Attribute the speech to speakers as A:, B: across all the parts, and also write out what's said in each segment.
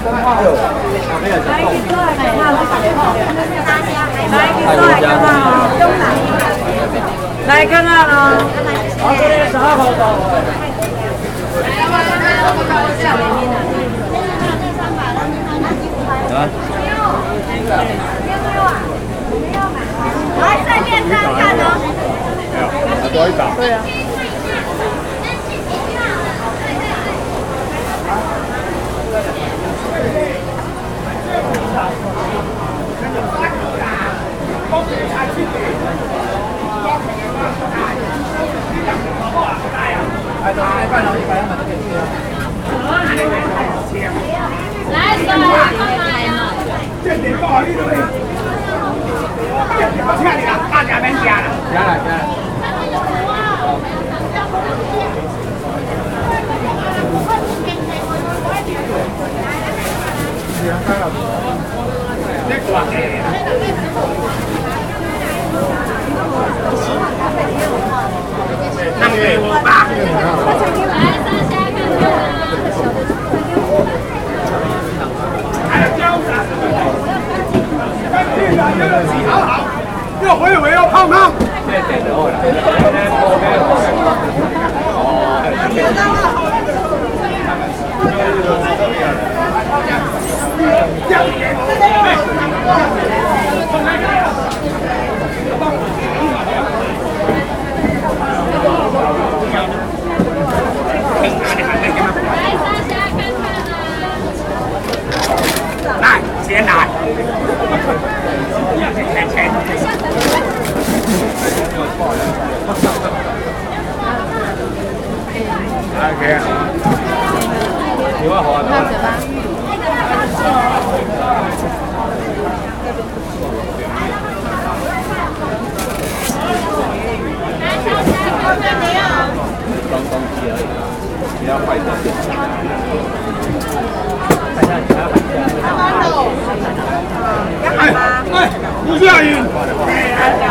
A: 来看块呗！来一块，来看看。来看看啊！十二块多。来，再三百，三百多。啊。牛肉，牛啊！对呀。
B: 要回，我要胖他。哎哎，不下雨，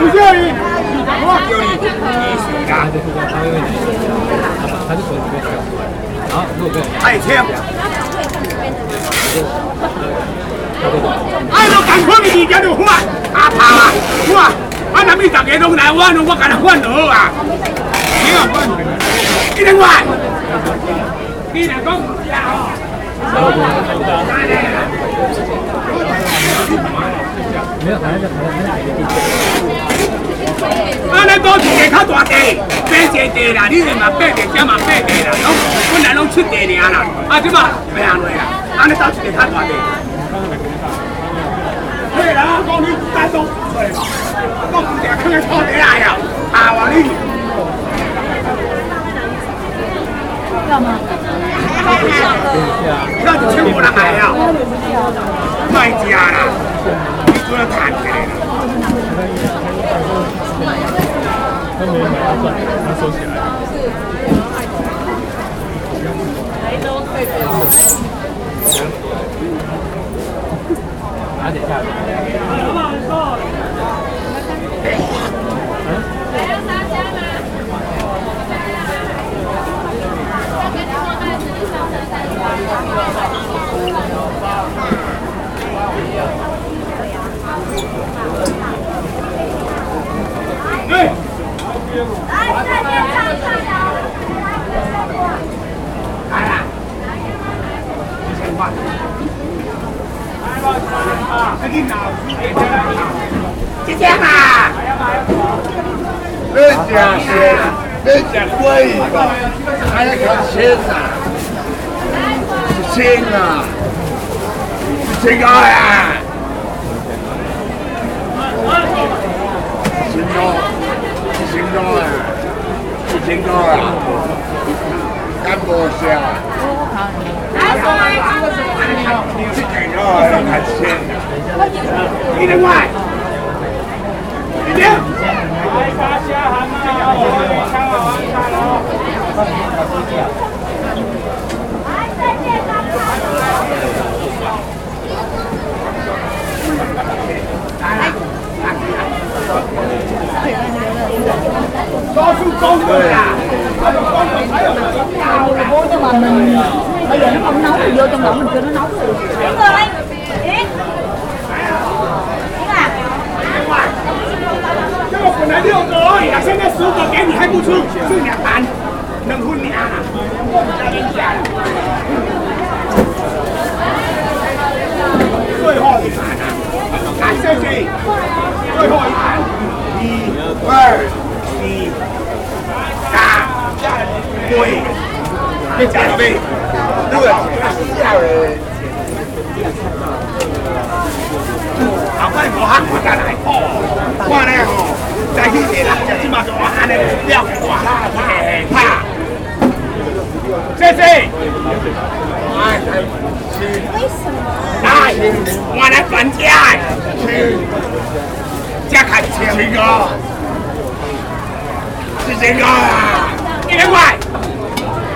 B: 不下雨，你干嘛？你干嘛？还是说他没位置？啊，坐这边。哎，哎，我赶快给你家的换，啊，他换，我那没上街，我来晚了，我给他换走啊，你要换，一定换。没有，还是没有。啊，你都是地大集，摆些地啦，你嘛摆的，叫嘛摆的啦，喏，本来拢出地的啦，啊对嘛，卖行路的啊，啊你到处大集。对啦，讲你山东，都是要坑人钱的啊，啊我哩。干嘛？哈哈哈哈哈！那你是我的材料。卖家啦，你都要谈起来啦。他没买他收起来了。来，都退掉。拿点下来。老板说。对。再哈，张三。再见。再见嘛。再
C: 见。再见，一千啊！好千个啊！好千兆，一千兆啊！一千兆啊！干多少？多
B: 少？哎，干一千啊！一
C: 千啊，一千啊！
B: 你听我好你听！哎，好下下麦，好麦，下麦！vô nhưng mà mình bây giờ nó không nấu thì vô trong bỏng mình kêu nó nấu rồi Yến ơi Yến Cái này được rồi, đã xem cái số của cái gì hay mua chung, chung 喂，别吵了呗，对不对？好，我来还价。我的料，哇哇谢谢。来，我来还价。这钱。谁
C: 高，是谁高啊？
B: 你来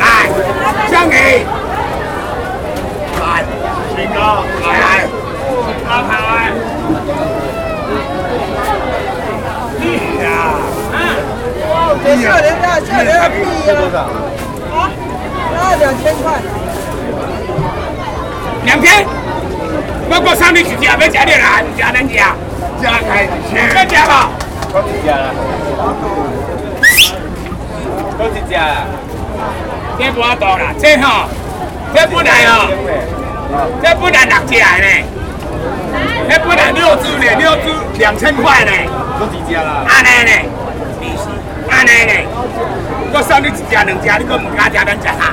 B: 哎，张毅！
C: 哎，金刚！
B: 哎，阿海！哎啊！
C: 别人家，吓
B: 人家屁
C: 呀！
A: 两千
B: 两千？我过送你几只？要加点啦？加两加
C: 几只？
B: 要加吗？几
C: 只啦。多几只？
A: 加
B: 不多了，这吼，这不能哦，这不能起来呢。这不能六只呢？六只两千块呢？多几只啦？阿内嘞？阿内嘞？我送你几只？两只？你个唔加加两吃哈？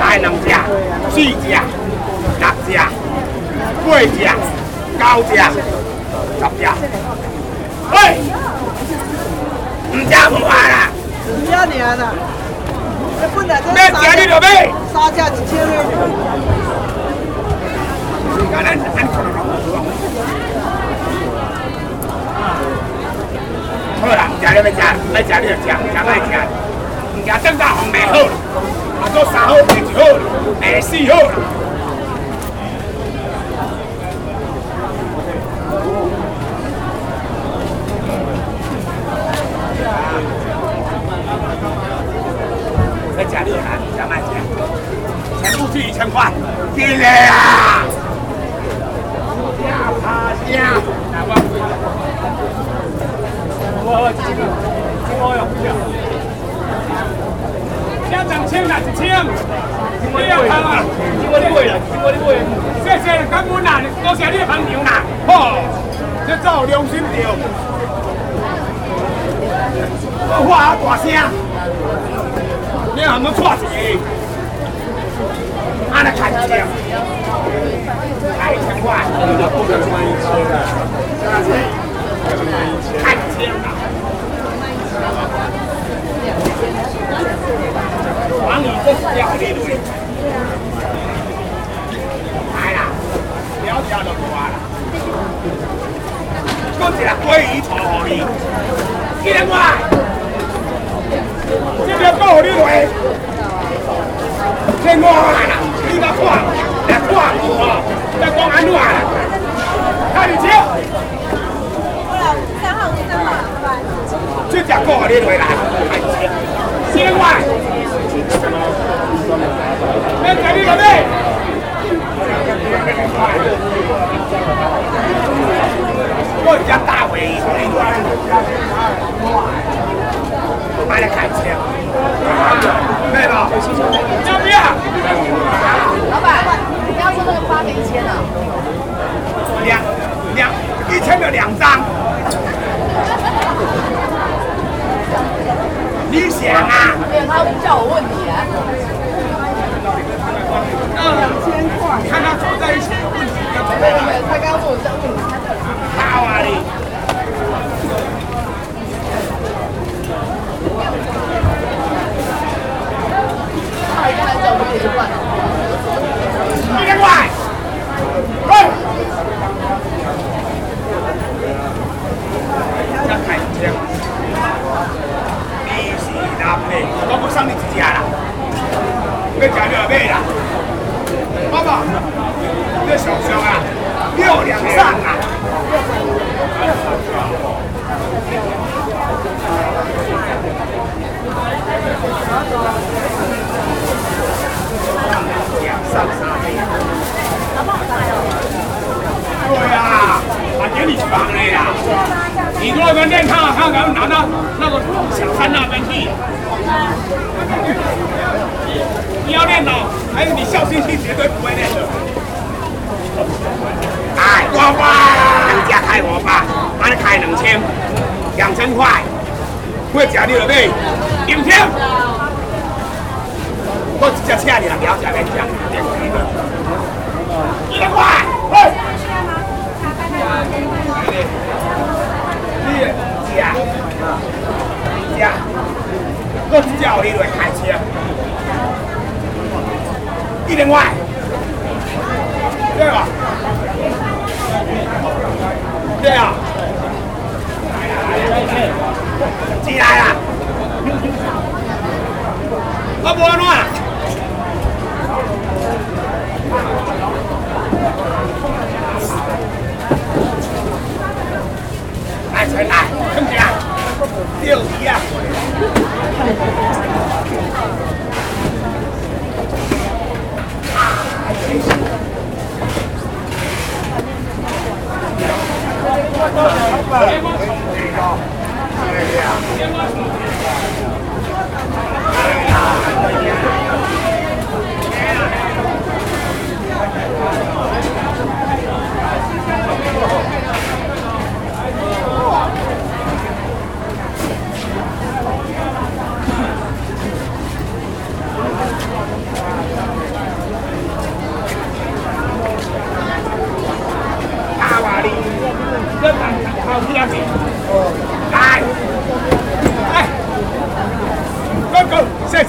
B: 才能吃，四只、六只、八只、九只、十只。喂，唔食唔话啦。唔
A: 要你啦。本来
B: 这三只你就买，三
A: 只一千二。
B: 俺俺俺看到好啦，唔食你咪食，咪食你就食，食咪食，唔食等到红白好。快点啊！加多少钱？全部是一千块。进来啊！下下下！我我我，我我要回去。一张一啦，谢谢，干不多谢你朋友呐。好，这才良心着。我喊大声。你啊，毋要扯一个。俺来签签。太强了！我讲这是叼的路！哎呀，鸟家都不管了，我一个人可以撮给你，今天过来，今天够给你回，今天过来，你到看，来看我，来管我，看不起！你
A: 好，你好，再见，拜拜。
B: 今天够给你回来，看不起来！起来！起来！两千块，我食你了没？今天，我一只车你了食免食，一千块。一千块，哎。一，二，三，四，一，只二，我叫开车。一千块。对吧？对啊。进来啦！阿伯玩了。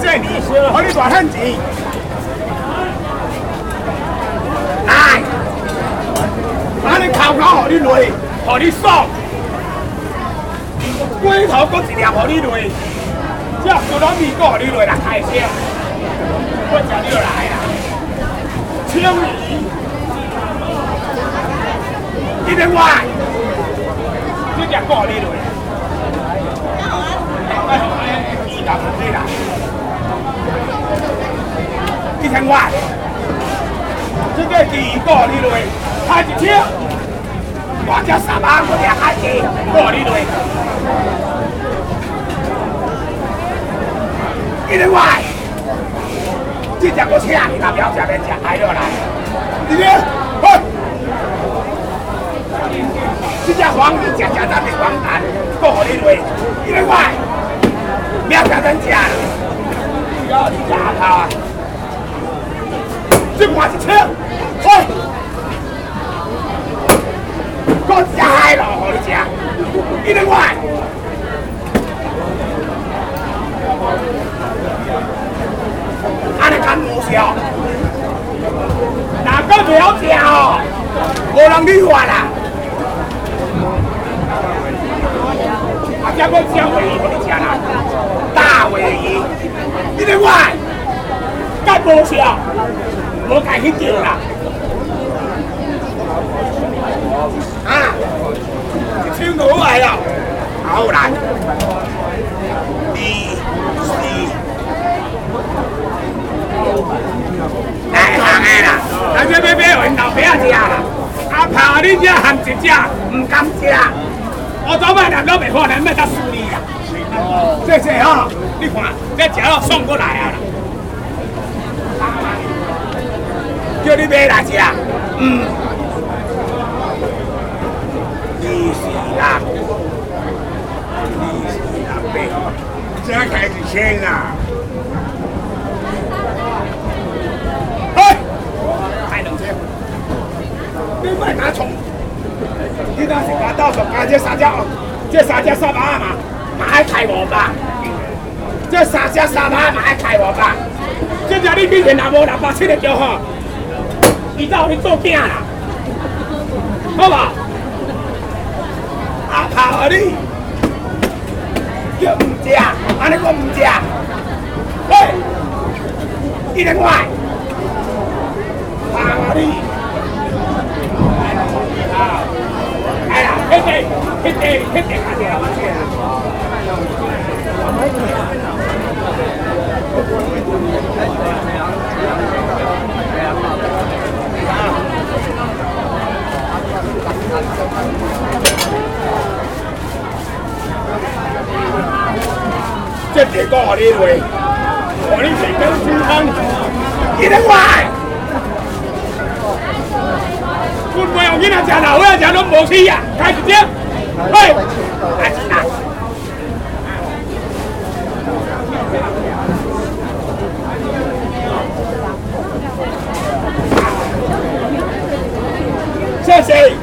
B: 谢谢你，我你赚汉子，来，俺哩考考好哩路，我哩送，龟头哥是念我哩路，这做米板哥哩路难开销，我叫你来千青，一百万，就讲哥哩路。一千块。这个一个哩了，太值了。我家上我都得开地搞哩一几块，这家伙请你，代表下面吃海了来。你呢？这家房子吃吃咱的房产，不搞哩了，几万。不要讲真钱。要去打他你还是吃，去！我吃海螺给你吃，一百块。俺在干毛事啊？哪个不会吃哦？无人理我啦！阿姐，我吃回鱼你吃啊，大回鱼，一百干毛事啊？我改心极了！啊，青龙来了，好来。一、二、三、四、五、六、七、八、九、十，买买买买阿爸，你只含一只，唔敢吃。我昨晚上都未可能咩得输你啊？谢谢啊！你看，这条送过来啊。叫你买来是啊，嗯，你是啊，你是啊，买
C: 这开始清啦，
B: 你那是刚到手，刚这三只这三只三百二嘛，买开我吧，这三只三百嘛，买开我吧，这家你面前哪无老板请你叫吼？知道你作啥啦？好吧？阿怕你，叫吃，阿你我唔吃，嘿，你听话，怕你，哎呀，天天，天天，天天，天天。chết để cò đi rồi cò đi chỉ cái chung thân đi ra ngoài con quay ông như là trả đầu á nó bộ si à khai trực tiếp ê